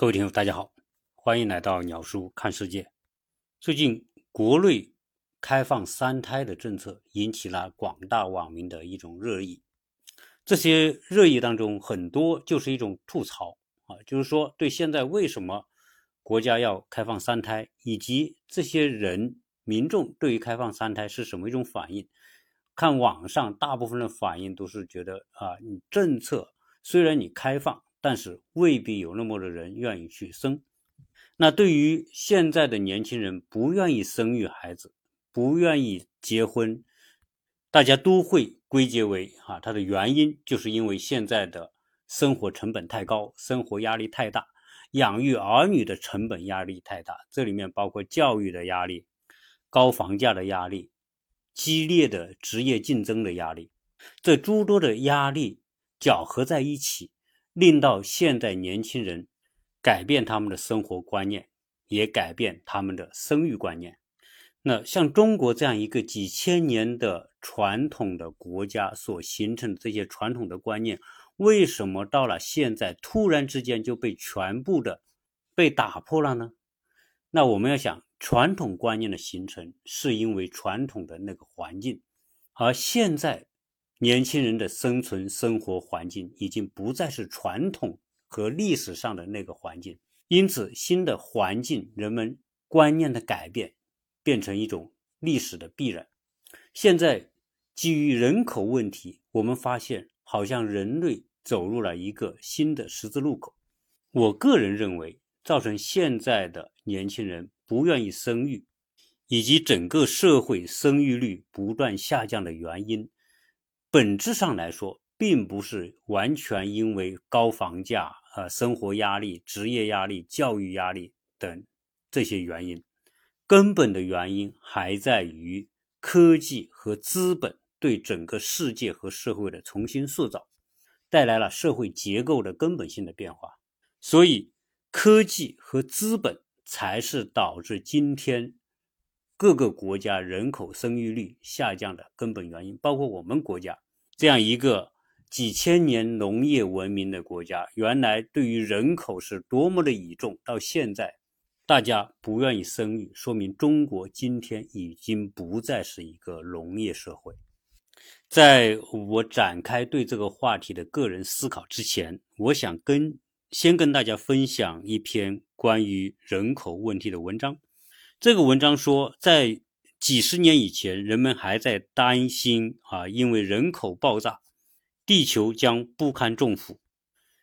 各位听友，大家好，欢迎来到鸟叔看世界。最近国内开放三胎的政策引起了广大网民的一种热议。这些热议当中，很多就是一种吐槽啊，就是说对现在为什么国家要开放三胎，以及这些人民众对于开放三胎是什么一种反应。看网上大部分的反应都是觉得啊，你政策虽然你开放。但是未必有那么多人愿意去生。那对于现在的年轻人不愿意生育孩子，不愿意结婚，大家都会归结为啊，它的原因就是因为现在的生活成本太高，生活压力太大，养育儿女的成本压力太大。这里面包括教育的压力、高房价的压力、激烈的职业竞争的压力，这诸多的压力搅合在一起。令到现在年轻人改变他们的生活观念，也改变他们的生育观念。那像中国这样一个几千年的传统的国家所形成的这些传统的观念，为什么到了现在突然之间就被全部的被打破了呢？那我们要想，传统观念的形成是因为传统的那个环境，而现在。年轻人的生存生活环境已经不再是传统和历史上的那个环境，因此新的环境，人们观念的改变变成一种历史的必然。现在基于人口问题，我们发现好像人类走入了一个新的十字路口。我个人认为，造成现在的年轻人不愿意生育，以及整个社会生育率不断下降的原因。本质上来说，并不是完全因为高房价、呃生活压力、职业压力、教育压力等这些原因，根本的原因还在于科技和资本对整个世界和社会的重新塑造，带来了社会结构的根本性的变化。所以，科技和资本才是导致今天。各个国家人口生育率下降的根本原因，包括我们国家这样一个几千年农业文明的国家，原来对于人口是多么的倚重，到现在大家不愿意生育，说明中国今天已经不再是一个农业社会。在我展开对这个话题的个人思考之前，我想跟先跟大家分享一篇关于人口问题的文章。这个文章说，在几十年以前，人们还在担心啊，因为人口爆炸，地球将不堪重负。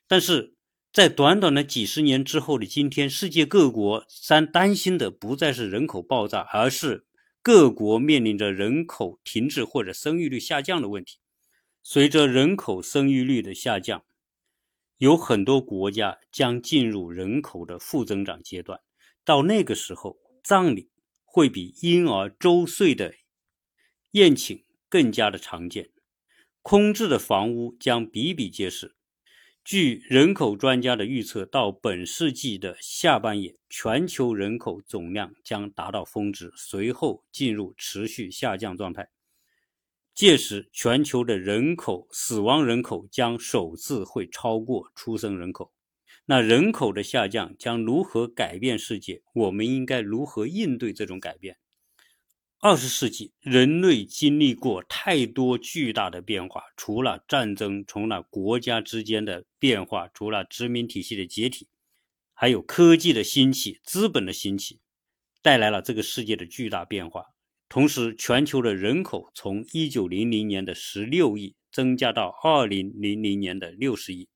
但是在短短的几十年之后的今天，世界各国担担心的不再是人口爆炸，而是各国面临着人口停滞或者生育率下降的问题。随着人口生育率的下降，有很多国家将进入人口的负增长阶段。到那个时候，葬礼会比婴儿周岁的宴请更加的常见，空置的房屋将比比皆是。据人口专家的预测，到本世纪的下半叶，全球人口总量将达到峰值，随后进入持续下降状态。届时，全球的人口死亡人口将首次会超过出生人口。那人口的下降将如何改变世界？我们应该如何应对这种改变？二十世纪，人类经历过太多巨大的变化，除了战争，除了国家之间的变化，除了殖民体系的解体，还有科技的兴起、资本的兴起，带来了这个世界的巨大变化。同时，全球的人口从一九零零年的十六亿增加到二零零零年的六十亿。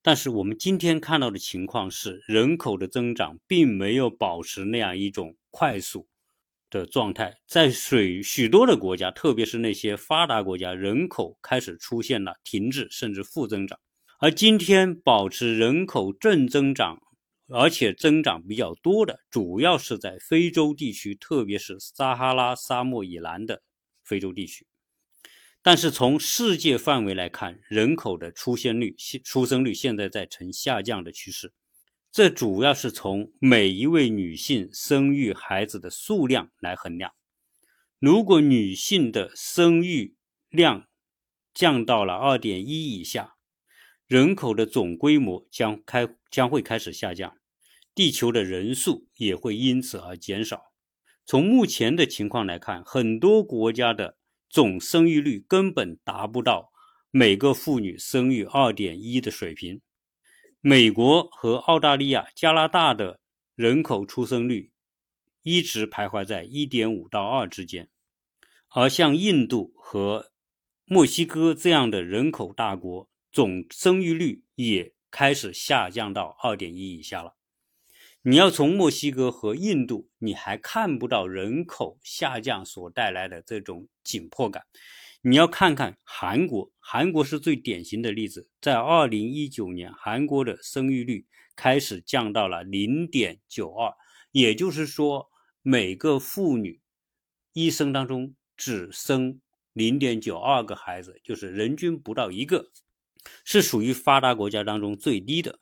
但是我们今天看到的情况是，人口的增长并没有保持那样一种快速的状态，在水许多的国家，特别是那些发达国家，人口开始出现了停滞甚至负增长。而今天保持人口正增长，而且增长比较多的，主要是在非洲地区，特别是撒哈拉沙漠以南的非洲地区。但是从世界范围来看，人口的出现率、出生率现在在呈下降的趋势。这主要是从每一位女性生育孩子的数量来衡量。如果女性的生育量降到了二点一以下，人口的总规模将开将会开始下降。地球的人数也会因此而减少。从目前的情况来看，很多国家的总生育率根本达不到每个妇女生育二点一的水平。美国和澳大利亚、加拿大的人口出生率一直徘徊在一点五到二之间，而像印度和墨西哥这样的人口大国，总生育率也开始下降到二点一以下了。你要从墨西哥和印度，你还看不到人口下降所带来的这种紧迫感。你要看看韩国，韩国是最典型的例子。在二零一九年，韩国的生育率开始降到了零点九二，也就是说，每个妇女一生当中只生零点九二个孩子，就是人均不到一个，是属于发达国家当中最低的。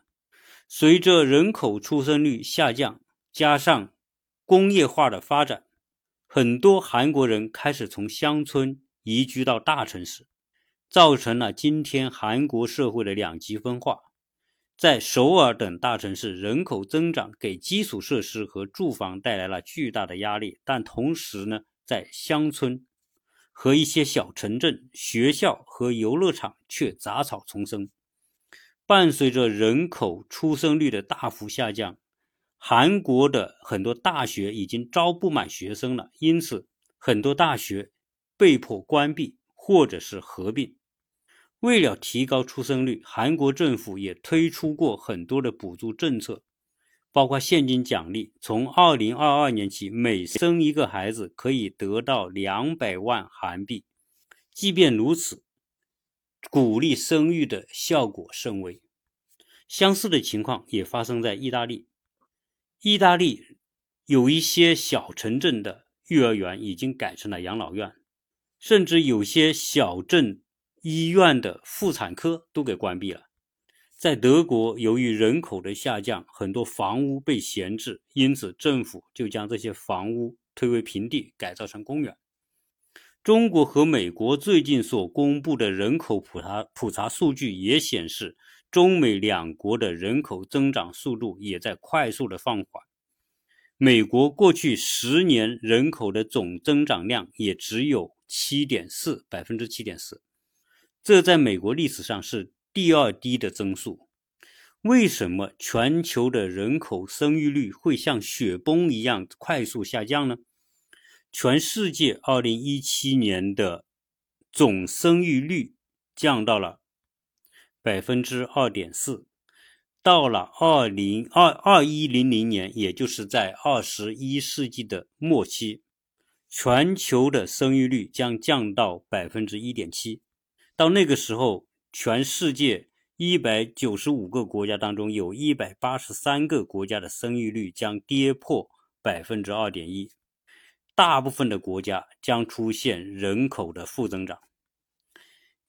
随着人口出生率下降，加上工业化的发展，很多韩国人开始从乡村移居到大城市，造成了今天韩国社会的两极分化。在首尔等大城市，人口增长给基础设施和住房带来了巨大的压力，但同时呢，在乡村和一些小城镇，学校和游乐场却杂草丛生。伴随着人口出生率的大幅下降，韩国的很多大学已经招不满学生了，因此很多大学被迫关闭或者是合并。为了提高出生率，韩国政府也推出过很多的补助政策，包括现金奖励，从二零二二年起，每生一个孩子可以得到两百万韩币。即便如此。鼓励生育的效果甚微，相似的情况也发生在意大利。意大利有一些小城镇的幼儿园已经改成了养老院，甚至有些小镇医院的妇产科都给关闭了。在德国，由于人口的下降，很多房屋被闲置，因此政府就将这些房屋推为平地，改造成公园。中国和美国最近所公布的人口普查普查数据也显示，中美两国的人口增长速度也在快速的放缓。美国过去十年人口的总增长量也只有七点四百分之七点四，这在美国历史上是第二低的增速。为什么全球的人口生育率会像雪崩一样快速下降呢？全世界二零一七年的总生育率降到了百分之二点四，到了二零二二一零零年，也就是在二十一世纪的末期，全球的生育率将降到百分之一点七。到那个时候，全世界一百九十五个国家当中，有一百八十三个国家的生育率将跌破百分之二点一。大部分的国家将出现人口的负增长。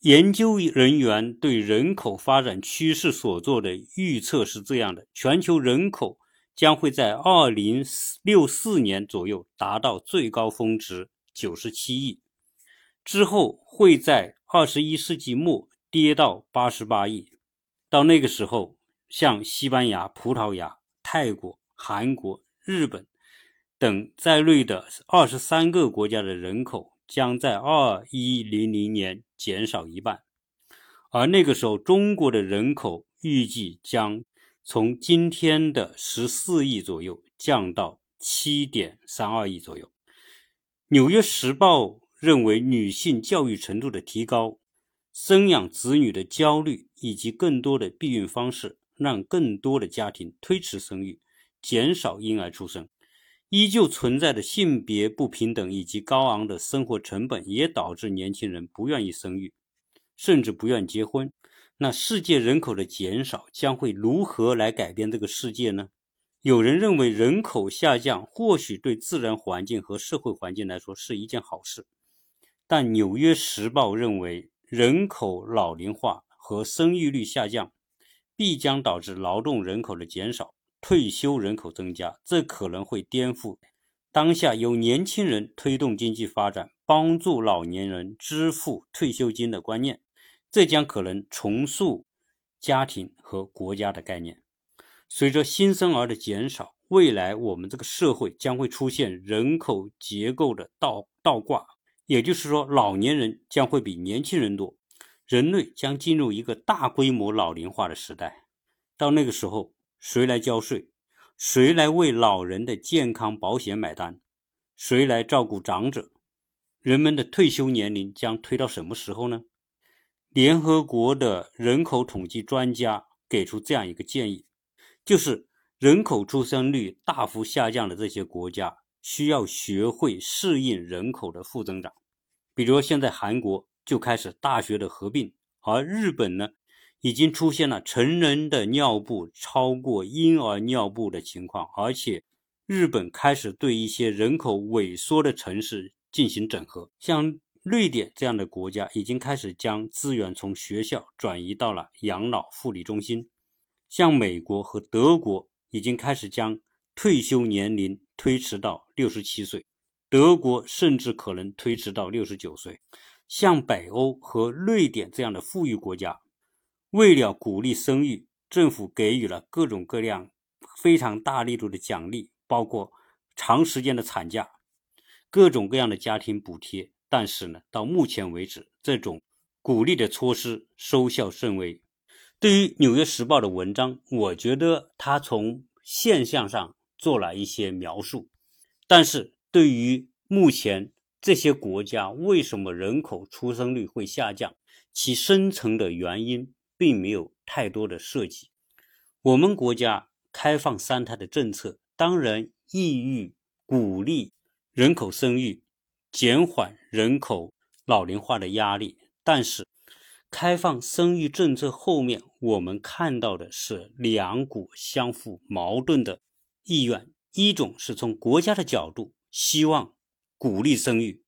研究人员对人口发展趋势所做的预测是这样的：全球人口将会在二零六四年左右达到最高峰值九十七亿，之后会在二十一世纪末跌到八十八亿。到那个时候，像西班牙、葡萄牙、泰国、韩国、日本。等在内的二十三个国家的人口将在二一零零年减少一半，而那个时候中国的人口预计将从今天的十四亿左右降到七点三二亿左右。《纽约时报》认为，女性教育程度的提高、生养子女的焦虑以及更多的避孕方式，让更多的家庭推迟生育，减少婴儿出生。依旧存在的性别不平等以及高昂的生活成本，也导致年轻人不愿意生育，甚至不愿结婚。那世界人口的减少将会如何来改变这个世界呢？有人认为，人口下降或许对自然环境和社会环境来说是一件好事，但《纽约时报》认为，人口老龄化和生育率下降必将导致劳动人口的减少。退休人口增加，这可能会颠覆当下由年轻人推动经济发展、帮助老年人支付退休金的观念。这将可能重塑家庭和国家的概念。随着新生儿的减少，未来我们这个社会将会出现人口结构的倒倒挂，也就是说，老年人将会比年轻人多，人类将进入一个大规模老龄化的时代。到那个时候，谁来交税？谁来为老人的健康保险买单？谁来照顾长者？人们的退休年龄将推到什么时候呢？联合国的人口统计专家给出这样一个建议，就是人口出生率大幅下降的这些国家需要学会适应人口的负增长。比如现在韩国就开始大学的合并，而日本呢，已经出现了成人的尿布超过婴儿尿布的情况，而且日本开始对一些人口萎缩的城市进行整合，像。瑞典这样的国家已经开始将资源从学校转移到了养老护理中心，像美国和德国已经开始将退休年龄推迟到六十七岁，德国甚至可能推迟到六十九岁。像北欧和瑞典这样的富裕国家，为了鼓励生育，政府给予了各种各样非常大力度的奖励，包括长时间的产假、各种各样的家庭补贴。但是呢，到目前为止，这种鼓励的措施收效甚微。对于《纽约时报》的文章，我觉得他从现象上做了一些描述，但是对于目前这些国家为什么人口出生率会下降，其深层的原因并没有太多的涉及。我们国家开放三胎的政策，当然意欲鼓励人口生育。减缓人口老龄化的压力，但是开放生育政策后面，我们看到的是两股相互矛盾的意愿：一种是从国家的角度希望鼓励生育，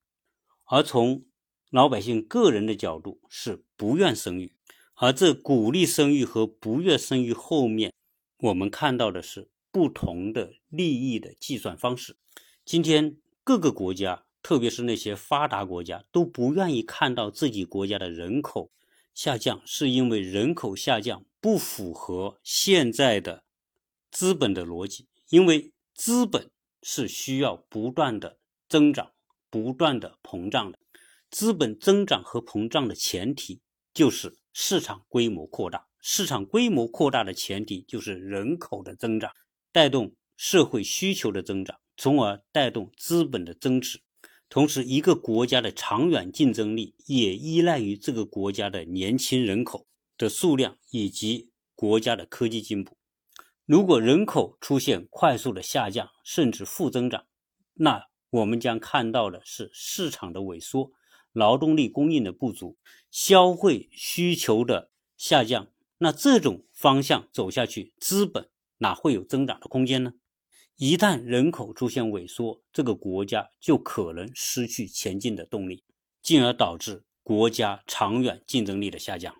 而从老百姓个人的角度是不愿生育。而这鼓励生育和不愿生育后面，我们看到的是不同的利益的计算方式。今天各个国家。特别是那些发达国家都不愿意看到自己国家的人口下降，是因为人口下降不符合现在的资本的逻辑。因为资本是需要不断的增长、不断的膨胀的。资本增长和膨胀的前提就是市场规模扩大。市场规模扩大的前提就是人口的增长，带动社会需求的增长，从而带动资本的增值。同时，一个国家的长远竞争力也依赖于这个国家的年轻人口的数量以及国家的科技进步。如果人口出现快速的下降，甚至负增长，那我们将看到的是市场的萎缩、劳动力供应的不足、消费需求的下降。那这种方向走下去，资本哪会有增长的空间呢？一旦人口出现萎缩，这个国家就可能失去前进的动力，进而导致国家长远竞争力的下降。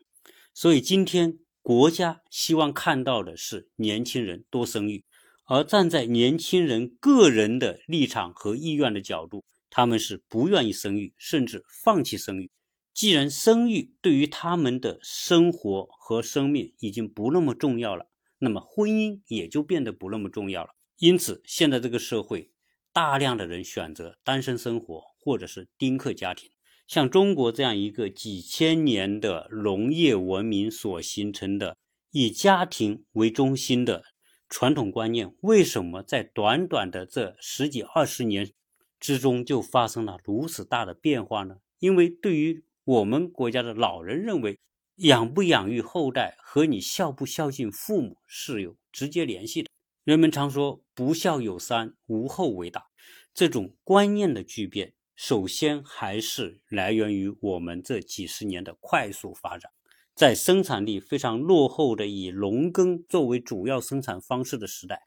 所以，今天国家希望看到的是年轻人多生育，而站在年轻人个人的立场和意愿的角度，他们是不愿意生育，甚至放弃生育。既然生育对于他们的生活和生命已经不那么重要了，那么婚姻也就变得不那么重要了。因此，现在这个社会，大量的人选择单身生活，或者是丁克家庭。像中国这样一个几千年的农业文明所形成的以家庭为中心的传统观念，为什么在短短的这十几二十年之中就发生了如此大的变化呢？因为对于我们国家的老人认为，养不养育后代和你孝不孝敬父母是有直接联系的。人们常说“不孝有三，无后为大”，这种观念的巨变，首先还是来源于我们这几十年的快速发展。在生产力非常落后的以农耕作为主要生产方式的时代，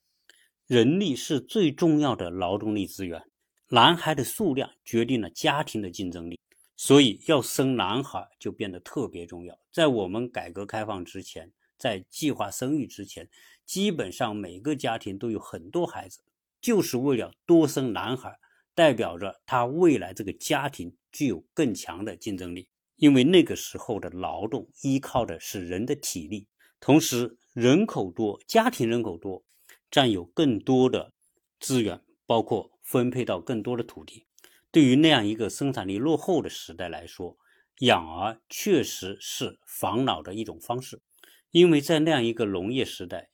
人力是最重要的劳动力资源。男孩的数量决定了家庭的竞争力，所以要生男孩就变得特别重要。在我们改革开放之前，在计划生育之前。基本上每个家庭都有很多孩子，就是为了多生男孩，代表着他未来这个家庭具有更强的竞争力。因为那个时候的劳动依靠的是人的体力，同时人口多，家庭人口多，占有更多的资源，包括分配到更多的土地。对于那样一个生产力落后的时代来说，养儿确实是防老的一种方式。因为在那样一个农业时代，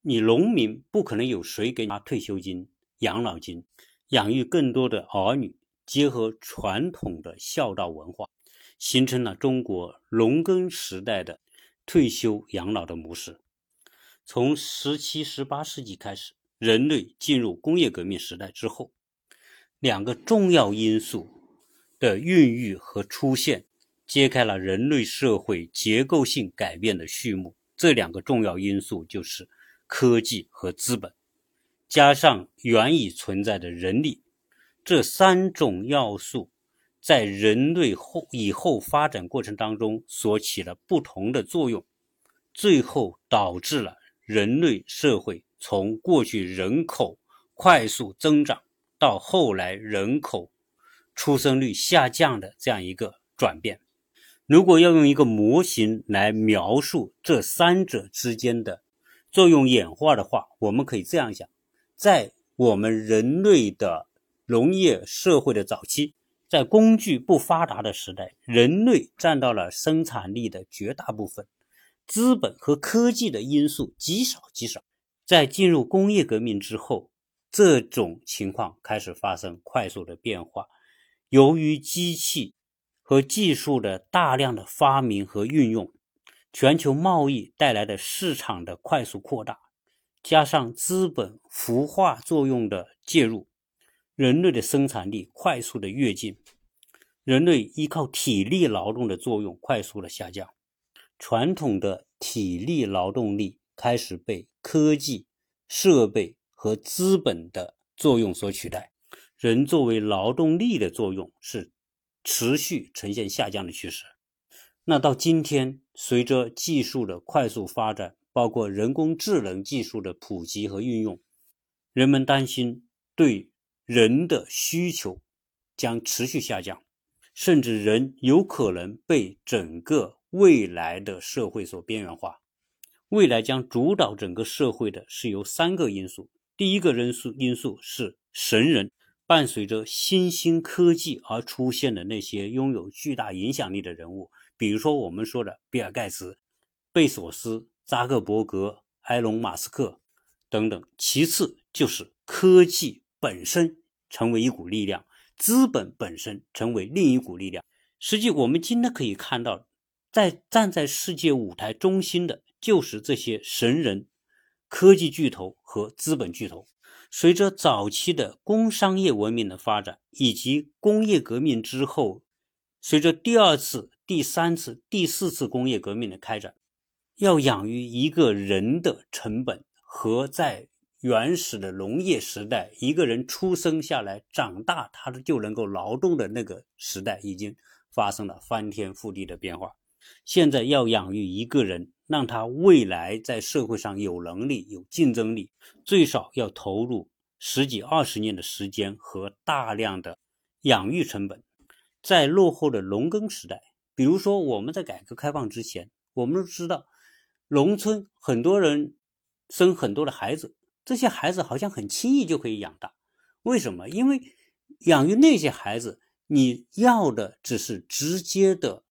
你农民不可能有谁给他退休金、养老金，养育更多的儿女，结合传统的孝道文化，形成了中国农耕时代的退休养老的模式。从十七、十八世纪开始，人类进入工业革命时代之后。两个重要因素的孕育和出现，揭开了人类社会结构性改变的序幕。这两个重要因素就是科技和资本，加上原已存在的人力，这三种要素在人类后以后发展过程当中所起了不同的作用，最后导致了人类社会从过去人口快速增长。到后来人口出生率下降的这样一个转变，如果要用一个模型来描述这三者之间的作用演化的话，我们可以这样想：在我们人类的农业社会的早期，在工具不发达的时代，人类占到了生产力的绝大部分，资本和科技的因素极少极少。在进入工业革命之后。这种情况开始发生快速的变化，由于机器和技术的大量的发明和运用，全球贸易带来的市场的快速扩大，加上资本孵化作用的介入，人类的生产力快速的跃进，人类依靠体力劳动的作用快速的下降，传统的体力劳动力开始被科技设备。和资本的作用所取代，人作为劳动力的作用是持续呈现下降的趋势。那到今天，随着技术的快速发展，包括人工智能技术的普及和运用，人们担心对人的需求将持续下降，甚至人有可能被整个未来的社会所边缘化。未来将主导整个社会的是由三个因素。第一个因素因素是神人，伴随着新兴科技而出现的那些拥有巨大影响力的人物，比如说我们说的比尔盖茨、贝索斯、扎克伯格、埃隆·马斯克等等。其次就是科技本身成为一股力量，资本本身成为另一股力量。实际我们今天可以看到，在站在世界舞台中心的就是这些神人。科技巨头和资本巨头，随着早期的工商业文明的发展，以及工业革命之后，随着第二次、第三次、第四次工业革命的开展，要养育一个人的成本和在原始的农业时代，一个人出生下来、长大，他就能够劳动的那个时代，已经发生了翻天覆地的变化。现在要养育一个人。让他未来在社会上有能力、有竞争力，最少要投入十几二十年的时间和大量的养育成本。在落后的农耕时代，比如说我们在改革开放之前，我们都知道，农村很多人生很多的孩子，这些孩子好像很轻易就可以养大。为什么？因为养育那些孩子，你要的只是直接的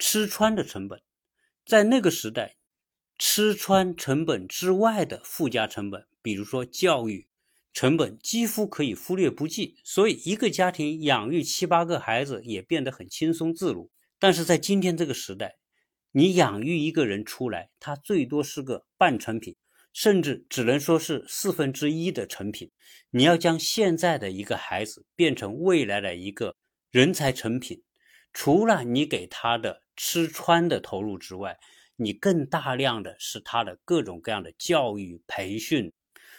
吃穿的成本。在那个时代，吃穿成本之外的附加成本，比如说教育成本，几乎可以忽略不计。所以，一个家庭养育七八个孩子也变得很轻松自如。但是在今天这个时代，你养育一个人出来，他最多是个半成品，甚至只能说是四分之一的成品。你要将现在的一个孩子变成未来的一个人才成品，除了你给他的。吃穿的投入之外，你更大量的是他的各种各样的教育、培训、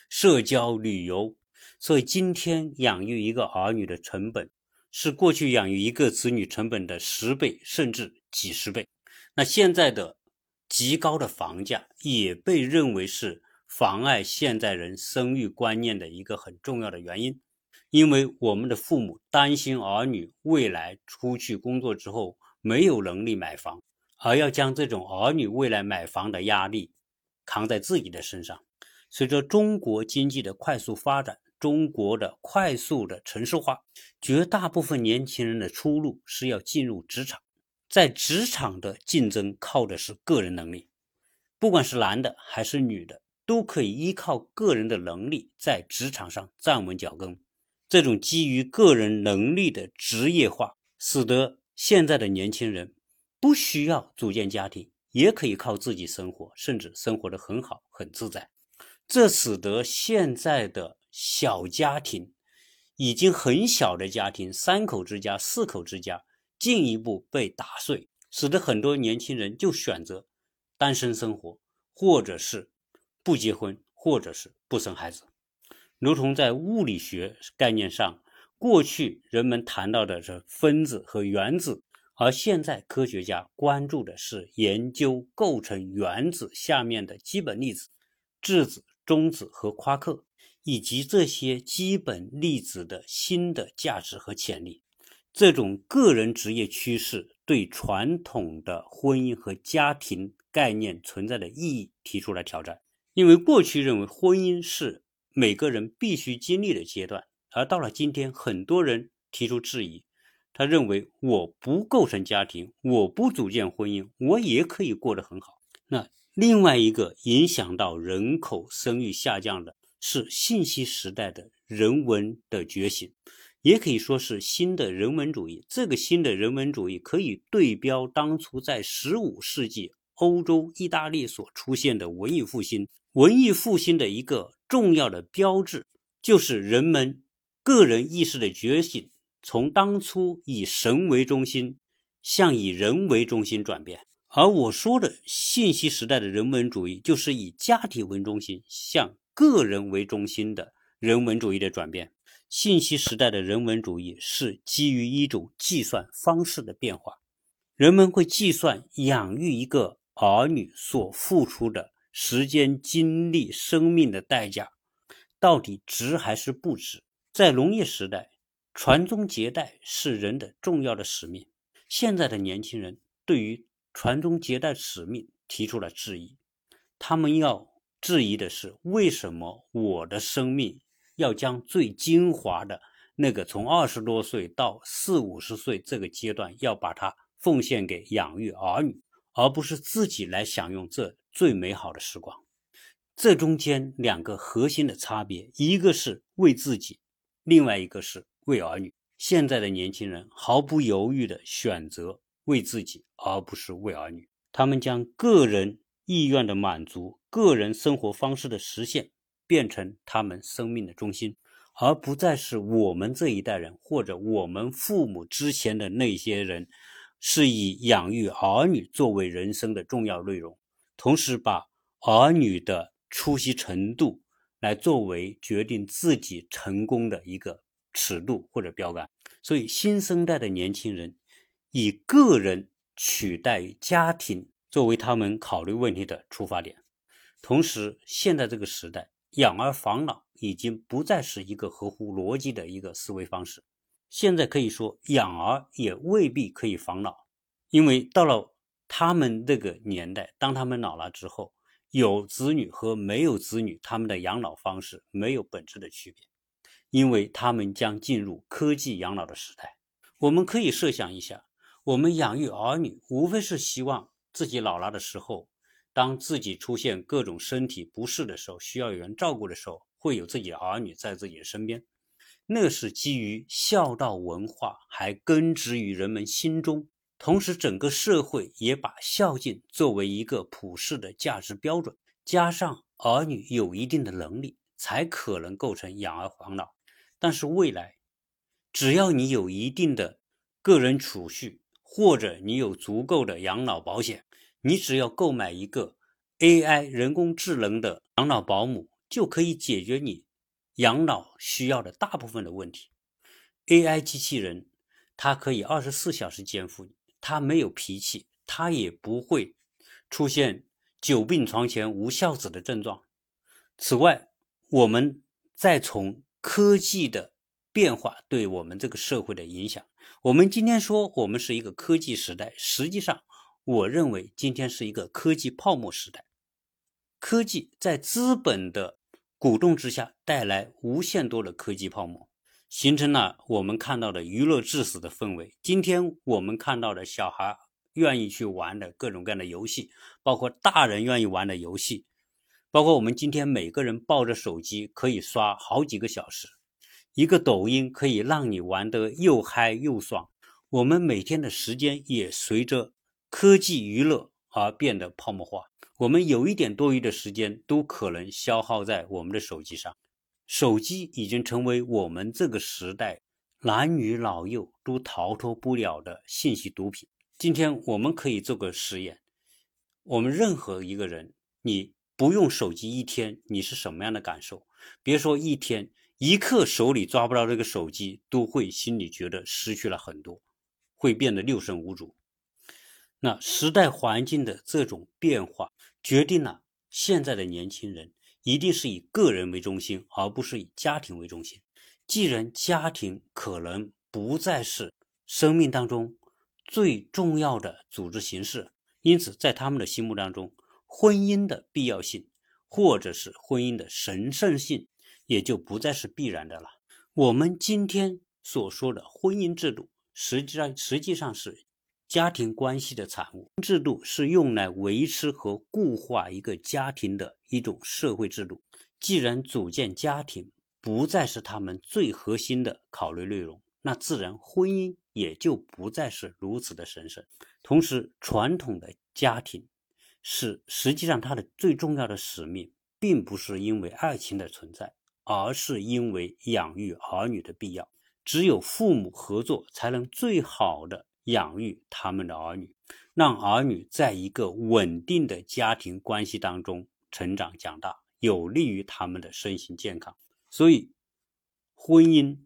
社交、旅游。所以今天养育一个儿女的成本，是过去养育一个子女成本的十倍甚至几十倍。那现在的极高的房价也被认为是妨碍现代人生育观念的一个很重要的原因，因为我们的父母担心儿女未来出去工作之后。没有能力买房，而要将这种儿女未来买房的压力扛在自己的身上。随着中国经济的快速发展，中国的快速的城市化，绝大部分年轻人的出路是要进入职场，在职场的竞争靠的是个人能力，不管是男的还是女的，都可以依靠个人的能力在职场上站稳脚跟。这种基于个人能力的职业化，使得现在的年轻人不需要组建家庭，也可以靠自己生活，甚至生活的很好、很自在。这使得现在的小家庭，已经很小的家庭，三口之家、四口之家，进一步被打碎，使得很多年轻人就选择单身生活，或者是不结婚，或者是不生孩子。如同在物理学概念上，过去人们谈到的是分子和原子，而现在科学家关注的是研究构成原子下面的基本粒子、质子。中子和夸克，以及这些基本粒子的新的价值和潜力，这种个人职业趋势对传统的婚姻和家庭概念存在的意义提出了挑战。因为过去认为婚姻是每个人必须经历的阶段，而到了今天，很多人提出质疑。他认为我不构成家庭，我不组建婚姻，我也可以过得很好。那？另外一个影响到人口生育下降的是信息时代的人文的觉醒，也可以说是新的人文主义。这个新的人文主义可以对标当初在十五世纪欧洲意大利所出现的文艺复兴。文艺复兴的一个重要的标志就是人们个人意识的觉醒，从当初以神为中心向以人为中心转变。而我说的信息时代的人文主义，就是以家庭为中心向个人为中心的人文主义的转变。信息时代的人文主义是基于一种计算方式的变化，人们会计算养育一个儿女所付出的时间、精力、生命的代价，到底值还是不值？在农业时代，传宗接代是人的重要的使命。现在的年轻人对于传宗接代使命提出了质疑，他们要质疑的是：为什么我的生命要将最精华的那个从二十多岁到四五十岁这个阶段，要把它奉献给养育儿女，而不是自己来享用这最美好的时光？这中间两个核心的差别，一个是为自己，另外一个是为儿女。现在的年轻人毫不犹豫地选择。为自己，而不是为儿女。他们将个人意愿的满足、个人生活方式的实现，变成他们生命的中心，而不再是我们这一代人或者我们父母之前的那些人，是以养育儿女作为人生的重要内容，同时把儿女的出席程度来作为决定自己成功的一个尺度或者标杆。所以，新生代的年轻人。以个人取代家庭作为他们考虑问题的出发点，同时，现在这个时代，养儿防老已经不再是一个合乎逻辑的一个思维方式。现在可以说，养儿也未必可以防老，因为到了他们那个年代，当他们老了之后，有子女和没有子女，他们的养老方式没有本质的区别，因为他们将进入科技养老的时代。我们可以设想一下。我们养育儿女，无非是希望自己老了的时候，当自己出现各种身体不适的时候，需要有人照顾的时候，会有自己的儿女在自己的身边。那是基于孝道文化，还根植于人们心中。同时，整个社会也把孝敬作为一个普世的价值标准。加上儿女有一定的能力，才可能构成养儿防老。但是未来，只要你有一定的个人储蓄，或者你有足够的养老保险，你只要购买一个 AI 人工智能的养老保姆，就可以解决你养老需要的大部分的问题。AI 机器人它可以二十四小时监护你，它没有脾气，它也不会出现久病床前无孝子的症状。此外，我们再从科技的变化对我们这个社会的影响。我们今天说我们是一个科技时代，实际上，我认为今天是一个科技泡沫时代。科技在资本的鼓动之下，带来无限多的科技泡沫，形成了我们看到的娱乐至死的氛围。今天我们看到的小孩愿意去玩的各种各样的游戏，包括大人愿意玩的游戏，包括我们今天每个人抱着手机可以刷好几个小时，一个抖音可以让你玩得又嗨又爽。我们每天的时间也随着科技娱乐而变得泡沫化。我们有一点多余的时间，都可能消耗在我们的手机上。手机已经成为我们这个时代男女老幼都逃脱不了的信息毒品。今天我们可以做个实验：我们任何一个人，你不用手机一天，你是什么样的感受？别说一天，一刻手里抓不到这个手机，都会心里觉得失去了很多，会变得六神无主。那时代环境的这种变化。决定了现在的年轻人一定是以个人为中心，而不是以家庭为中心。既然家庭可能不再是生命当中最重要的组织形式，因此在他们的心目当中，婚姻的必要性或者是婚姻的神圣性也就不再是必然的了。我们今天所说的婚姻制度，实际上实际上是。家庭关系的产物，制度是用来维持和固化一个家庭的一种社会制度。既然组建家庭不再是他们最核心的考虑内容，那自然婚姻也就不再是如此的神圣。同时，传统的家庭是实际上它的最重要的使命，并不是因为爱情的存在，而是因为养育儿女的必要。只有父母合作，才能最好的。养育他们的儿女，让儿女在一个稳定的家庭关系当中成长长大，有利于他们的身心健康。所以，婚姻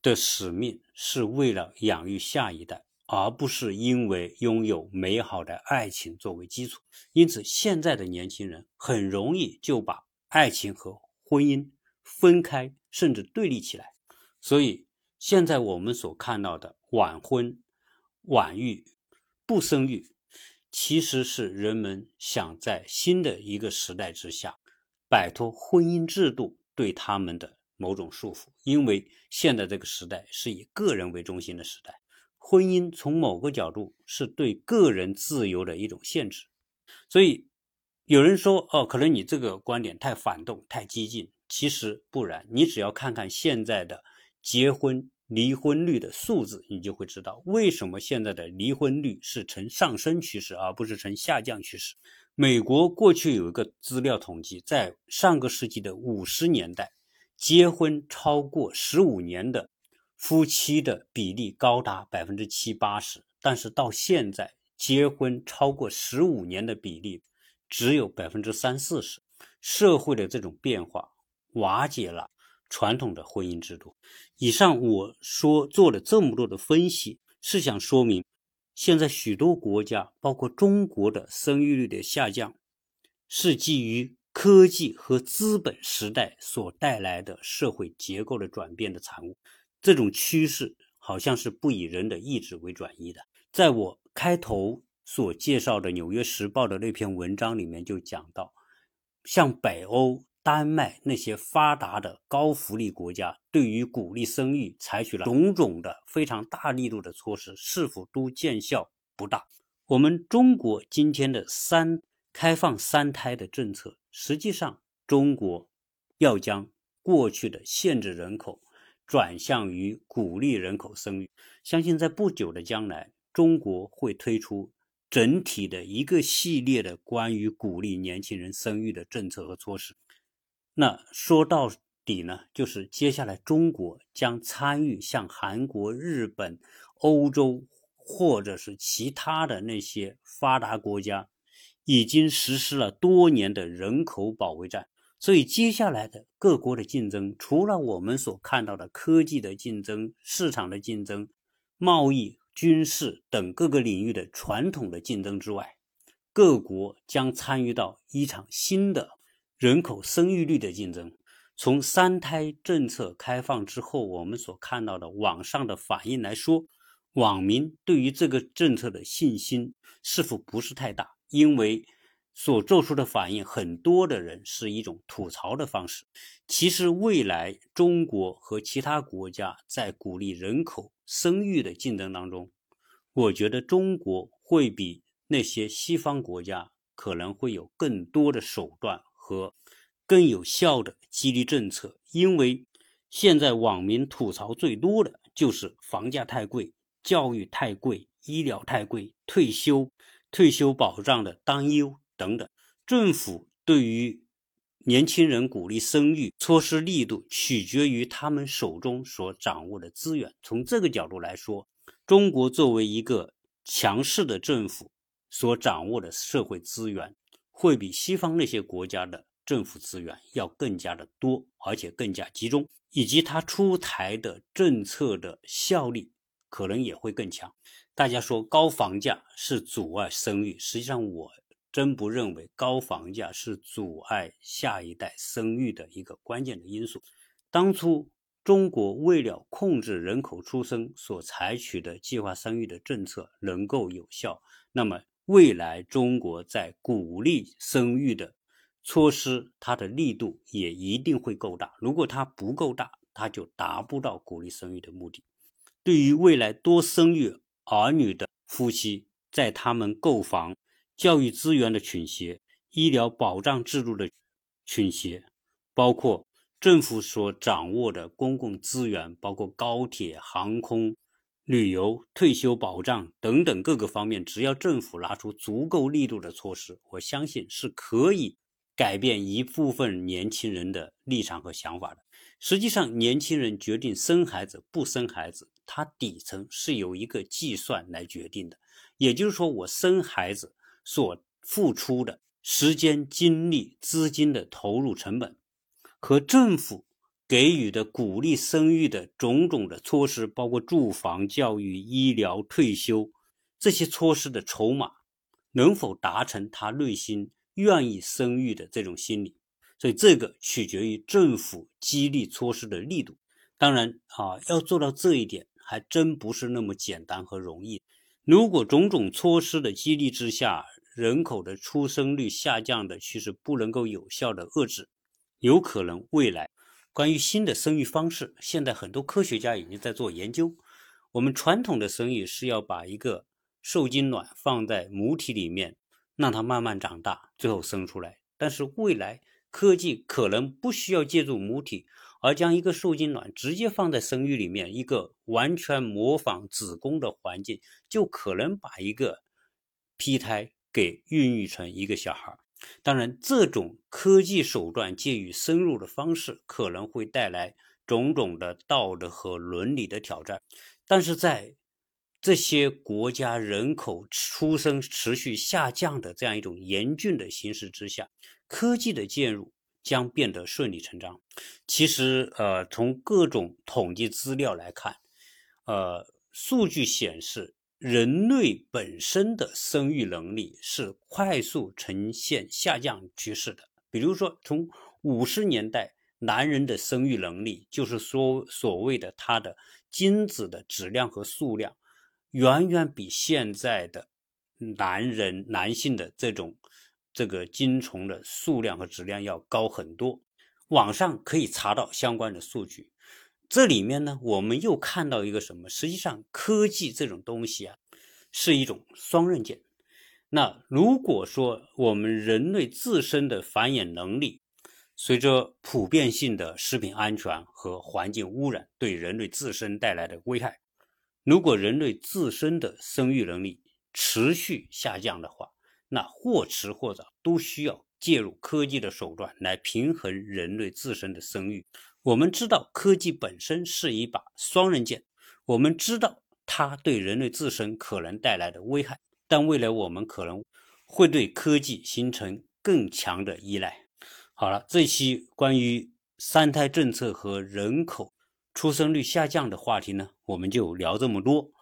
的使命是为了养育下一代，而不是因为拥有美好的爱情作为基础。因此，现在的年轻人很容易就把爱情和婚姻分开，甚至对立起来。所以，现在我们所看到的晚婚。晚育、不生育，其实是人们想在新的一个时代之下，摆脱婚姻制度对他们的某种束缚。因为现在这个时代是以个人为中心的时代，婚姻从某个角度是对个人自由的一种限制。所以有人说：“哦，可能你这个观点太反动、太激进。”其实不然，你只要看看现在的结婚。离婚率的数字，你就会知道为什么现在的离婚率是呈上升趋势，而不是呈下降趋势。美国过去有一个资料统计，在上个世纪的五十年代，结婚超过十五年的夫妻的比例高达百分之七八十，但是到现在，结婚超过十五年的比例只有百分之三四十。社会的这种变化瓦解了。传统的婚姻制度。以上我说做了这么多的分析，是想说明，现在许多国家，包括中国的生育率的下降，是基于科技和资本时代所带来的社会结构的转变的产物。这种趋势好像是不以人的意志为转移的。在我开头所介绍的《纽约时报》的那篇文章里面就讲到，像北欧。丹麦那些发达的高福利国家对于鼓励生育采取了种种的非常大力度的措施，是否都见效不大？我们中国今天的三开放三胎的政策，实际上中国要将过去的限制人口转向于鼓励人口生育。相信在不久的将来，中国会推出整体的一个系列的关于鼓励年轻人生育的政策和措施。那说到底呢，就是接下来中国将参与像韩国、日本、欧洲或者是其他的那些发达国家，已经实施了多年的人口保卫战。所以接下来的各国的竞争，除了我们所看到的科技的竞争、市场的竞争、贸易、军事等各个领域的传统的竞争之外，各国将参与到一场新的。人口生育率的竞争，从三胎政策开放之后，我们所看到的网上的反应来说，网民对于这个政策的信心是否不是太大？因为所做出的反应，很多的人是一种吐槽的方式。其实，未来中国和其他国家在鼓励人口生育的竞争当中，我觉得中国会比那些西方国家可能会有更多的手段和更有效的激励政策。因为现在网民吐槽最多的就是房价太贵、教育太贵、医疗太贵、退休退休保障的担忧。等等，政府对于年轻人鼓励生育措施力度取决于他们手中所掌握的资源。从这个角度来说，中国作为一个强势的政府所掌握的社会资源，会比西方那些国家的政府资源要更加的多，而且更加集中，以及它出台的政策的效力可能也会更强。大家说高房价是阻碍生育，实际上我。真不认为高房价是阻碍下一代生育的一个关键的因素。当初中国为了控制人口出生所采取的计划生育的政策能够有效，那么未来中国在鼓励生育的措施，它的力度也一定会够大。如果它不够大，它就达不到鼓励生育的目的。对于未来多生育儿女的夫妻，在他们购房。教育资源的倾斜、医疗保障制度的倾斜，包括政府所掌握的公共资源，包括高铁、航空、旅游、退休保障等等各个方面，只要政府拿出足够力度的措施，我相信是可以改变一部分年轻人的立场和想法的。实际上，年轻人决定生孩子不生孩子，它底层是由一个计算来决定的，也就是说，我生孩子。所付出的时间、精力、资金的投入成本，和政府给予的鼓励生育的种种的措施，包括住房、教育、医疗、退休这些措施的筹码，能否达成他内心愿意生育的这种心理？所以这个取决于政府激励措施的力度。当然啊，要做到这一点，还真不是那么简单和容易。如果种种措施的激励之下，人口的出生率下降的趋势不能够有效的遏制，有可能未来关于新的生育方式，现在很多科学家已经在做研究。我们传统的生育是要把一个受精卵放在母体里面，让它慢慢长大，最后生出来。但是未来科技可能不需要借助母体。而将一个受精卵直接放在生育里面，一个完全模仿子宫的环境，就可能把一个胚胎给孕育成一个小孩。当然，这种科技手段介于深入的方式，可能会带来种种的道德和伦理的挑战。但是在这些国家人口出生持续下降的这样一种严峻的形势之下，科技的介入。将变得顺理成章。其实，呃，从各种统计资料来看，呃，数据显示，人类本身的生育能力是快速呈现下降趋势的。比如说，从五十年代，男人的生育能力，就是说所谓的他的精子的质量和数量，远远比现在的男人男性的这种。这个精虫的数量和质量要高很多，网上可以查到相关的数据。这里面呢，我们又看到一个什么？实际上，科技这种东西啊，是一种双刃剑。那如果说我们人类自身的繁衍能力，随着普遍性的食品安全和环境污染对人类自身带来的危害，如果人类自身的生育能力持续下降的话，那或迟或早都需要介入科技的手段来平衡人类自身的生育。我们知道科技本身是一把双刃剑，我们知道它对人类自身可能带来的危害，但未来我们可能会对科技形成更强的依赖。好了，这期关于三胎政策和人口出生率下降的话题呢，我们就聊这么多。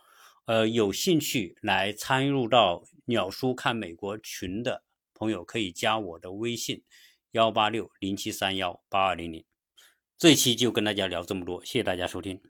呃，有兴趣来参入到鸟叔看美国群的朋友，可以加我的微信：幺八六零七三幺八二零零。这期就跟大家聊这么多，谢谢大家收听。